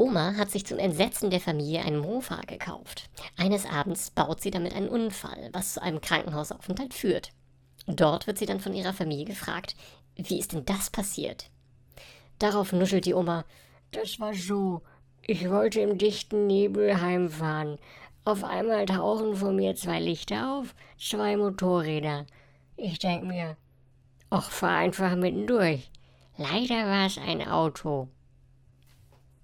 Oma hat sich zum Entsetzen der Familie einen Mofa gekauft. Eines Abends baut sie damit einen Unfall, was zu einem Krankenhausaufenthalt führt. Dort wird sie dann von ihrer Familie gefragt, wie ist denn das passiert? Darauf nuschelt die Oma, das war so. Ich wollte im dichten Nebel heimfahren. Auf einmal tauchen vor mir zwei Lichter auf, zwei Motorräder. Ich denke mir, ach, fahr einfach mittendurch. Leider war es ein Auto.